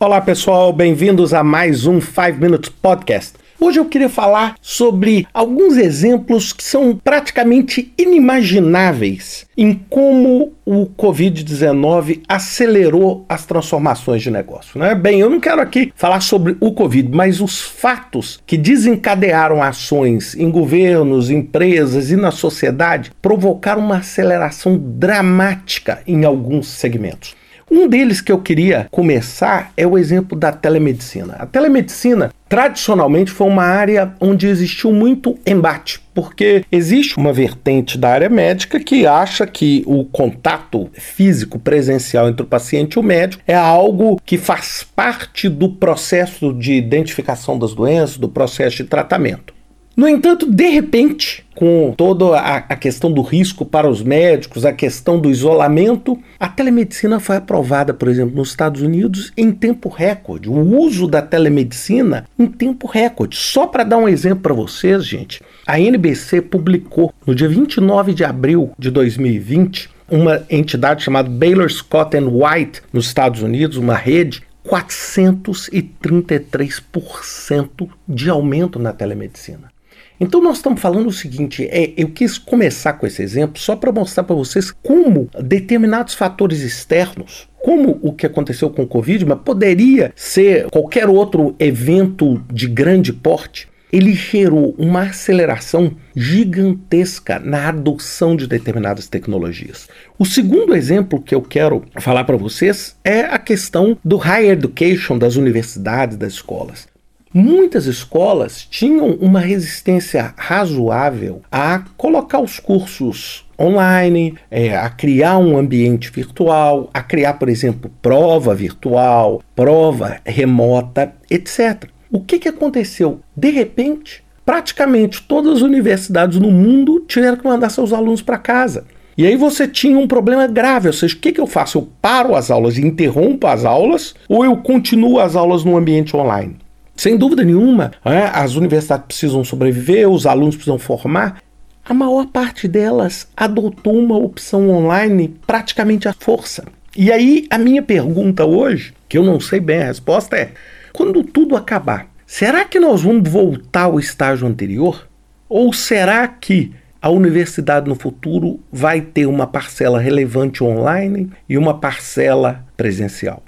Olá pessoal, bem-vindos a mais um 5 Minutes Podcast. Hoje eu queria falar sobre alguns exemplos que são praticamente inimagináveis em como o Covid-19 acelerou as transformações de negócio. Né? Bem, eu não quero aqui falar sobre o Covid, mas os fatos que desencadearam ações em governos, empresas e na sociedade provocaram uma aceleração dramática em alguns segmentos. Um deles que eu queria começar é o exemplo da telemedicina. A telemedicina tradicionalmente foi uma área onde existiu muito embate, porque existe uma vertente da área médica que acha que o contato físico presencial entre o paciente e o médico é algo que faz parte do processo de identificação das doenças, do processo de tratamento. No entanto, de repente, com toda a, a, questão do risco para os médicos, a questão do isolamento, a telemedicina foi aprovada, por exemplo, nos Estados Unidos em tempo recorde. O uso da telemedicina em tempo recorde. Só para dar um exemplo para vocês, gente, a NBC publicou no dia 29 de abril de 2020 uma entidade chamada Baylor Scott White nos Estados Unidos, uma rede 433% de aumento na telemedicina. Então nós estamos falando o seguinte, é, eu quis começar com esse exemplo só para mostrar para vocês como determinados fatores externos como o que aconteceu com o Covid, mas poderia ser qualquer outro evento de grande porte, ele gerou uma aceleração gigantesca na adoção de determinadas tecnologias. O segundo exemplo que eu quero falar para vocês é a questão do higher education das universidades, das escolas. Muitas escolas tinham uma resistência razoável a colocar os cursos online, é, a criar um ambiente virtual, a criar, por exemplo, prova virtual, prova remota, etc. O que, que aconteceu? De repente, praticamente todas as universidades no mundo tiveram que mandar seus alunos para casa. E aí você tinha um problema grave, ou seja, o que, que eu faço? Eu paro as aulas interrompo as aulas ou eu continuo as aulas no ambiente online? Sem dúvida nenhuma, é, as universidades precisam sobreviver, os alunos precisam formar. A maior parte delas adotou uma opção online praticamente à força. E aí, a minha pergunta hoje, que eu não sei bem a resposta, é: quando tudo acabar, será que nós vamos voltar ao estágio anterior? Ou será que a universidade no futuro vai ter uma parcela relevante online e uma parcela presencial?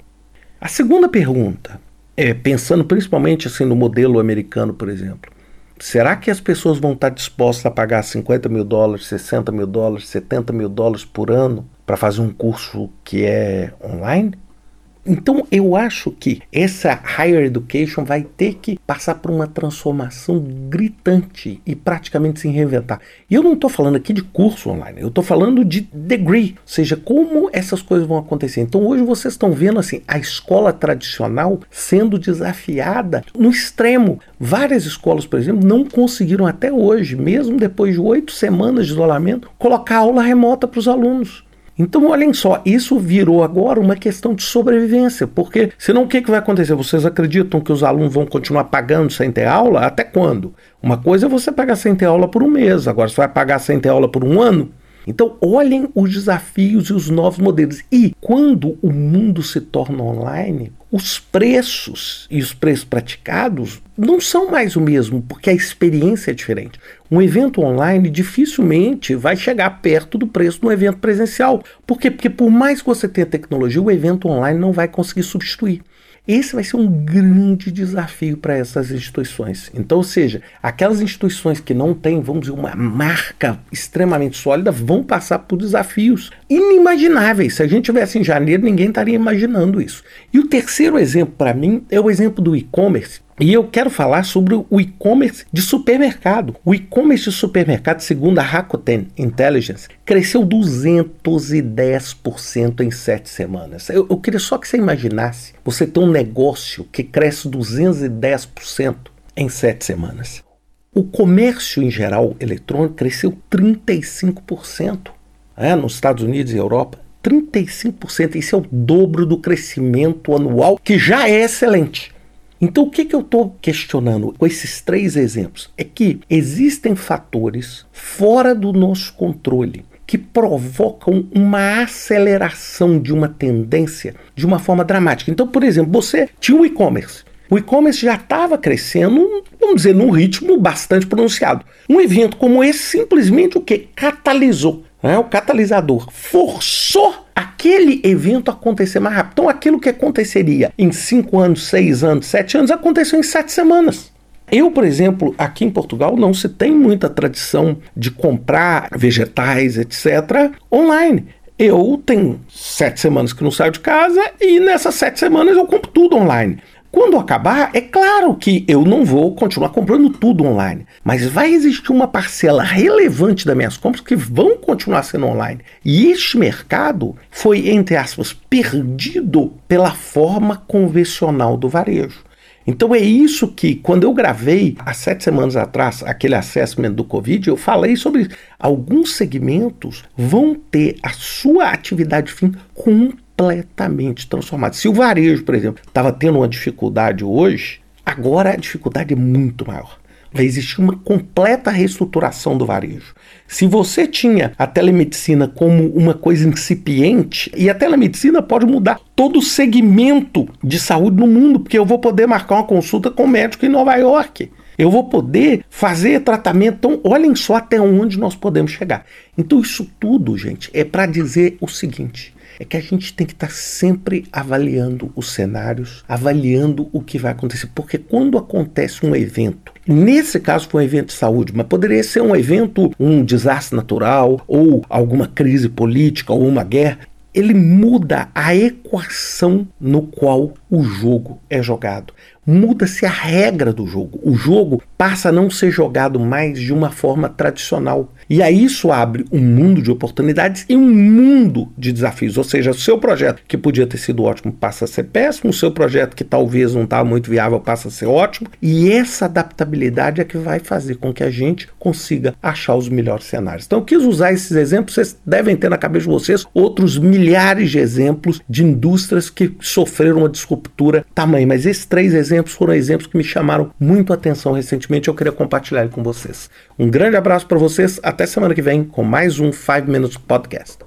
A segunda pergunta: é, pensando principalmente assim no modelo americano, por exemplo, será que as pessoas vão estar dispostas a pagar 50 mil dólares, 60 mil dólares, 70 mil dólares por ano para fazer um curso que é online? Então eu acho que essa higher education vai ter que passar por uma transformação gritante e praticamente se reinventar. E eu não estou falando aqui de curso online, eu estou falando de degree, ou seja, como essas coisas vão acontecer. Então hoje vocês estão vendo assim a escola tradicional sendo desafiada no extremo. Várias escolas, por exemplo, não conseguiram até hoje, mesmo depois de oito semanas de isolamento, colocar aula remota para os alunos. Então, olhem só, isso virou agora uma questão de sobrevivência, porque senão o que, que vai acontecer? Vocês acreditam que os alunos vão continuar pagando sem ter aula? Até quando? Uma coisa é você pagar sem ter aula por um mês, agora você vai pagar sem ter aula por um ano? Então, olhem os desafios e os novos modelos. E quando o mundo se torna online, os preços e os preços praticados não são mais o mesmo, porque a experiência é diferente. Um evento online dificilmente vai chegar perto do preço de um evento presencial. Por quê? Porque por mais que você tenha tecnologia, o evento online não vai conseguir substituir. Esse vai ser um grande desafio para essas instituições. Então, ou seja, aquelas instituições que não têm, vamos dizer, uma marca extremamente sólida, vão passar por desafios inimagináveis. Se a gente tivesse em janeiro, ninguém estaria imaginando isso. E o terceiro exemplo para mim é o exemplo do e-commerce. E eu quero falar sobre o e-commerce de supermercado. O e-commerce de supermercado, segundo a Rakuten Intelligence, cresceu 210% em sete semanas. Eu, eu queria só que você imaginasse você ter um negócio que cresce 210% em sete semanas. O comércio em geral eletrônico cresceu 35%. É, nos Estados Unidos e Europa, 35%. Isso é o dobro do crescimento anual, que já é excelente. Então, o que, que eu estou questionando com esses três exemplos? É que existem fatores fora do nosso controle que provocam uma aceleração de uma tendência de uma forma dramática. Então, por exemplo, você tinha o e-commerce. O e-commerce já estava crescendo, vamos dizer, num ritmo bastante pronunciado. Um evento como esse simplesmente o que? Catalisou. Né? O catalisador forçou aquele evento acontecer mais rápido. Então, aquilo que aconteceria em 5 anos, 6 anos, 7 anos, aconteceu em 7 semanas. Eu, por exemplo, aqui em Portugal não se tem muita tradição de comprar vegetais, etc., online. Eu tenho sete semanas que não saio de casa e nessas sete semanas eu compro tudo online. Quando acabar, é claro que eu não vou continuar comprando tudo online, mas vai existir uma parcela relevante das minhas compras que vão continuar sendo online. E este mercado foi, entre aspas, perdido pela forma convencional do varejo. Então é isso que, quando eu gravei há sete semanas atrás aquele assessment do Covid, eu falei sobre alguns segmentos vão ter a sua atividade fim completamente transformada. Se o varejo, por exemplo, estava tendo uma dificuldade hoje, agora a dificuldade é muito maior. Vai existir uma completa reestruturação do varejo. Se você tinha a telemedicina como uma coisa incipiente, e a telemedicina pode mudar todo o segmento de saúde no mundo, porque eu vou poder marcar uma consulta com um médico em Nova York. Eu vou poder fazer tratamento. Então, olhem só até onde nós podemos chegar. Então, isso tudo, gente, é para dizer o seguinte: é que a gente tem que estar tá sempre avaliando os cenários, avaliando o que vai acontecer, porque quando acontece um evento, nesse caso foi um evento de saúde, mas poderia ser um evento, um desastre natural, ou alguma crise política, ou uma guerra, ele muda a equação no qual o jogo é jogado. Muda-se a regra do jogo. O jogo passa a não ser jogado mais de uma forma tradicional. E aí isso abre um mundo de oportunidades e um mundo de desafios. Ou seja, o seu projeto que podia ter sido ótimo passa a ser péssimo, o seu projeto que talvez não estava muito viável passa a ser ótimo. E essa adaptabilidade é que vai fazer com que a gente consiga achar os melhores cenários. Então eu quis usar esses exemplos, vocês devem ter na cabeça de vocês outros milhares de exemplos de indústrias que sofreram uma disruptura tamanho. Mas esses três exemplos foram exemplos que me chamaram muito a atenção recentemente. Eu queria compartilhar com vocês. Um grande abraço para vocês. Até semana que vem com mais um 5 Minutes Podcast.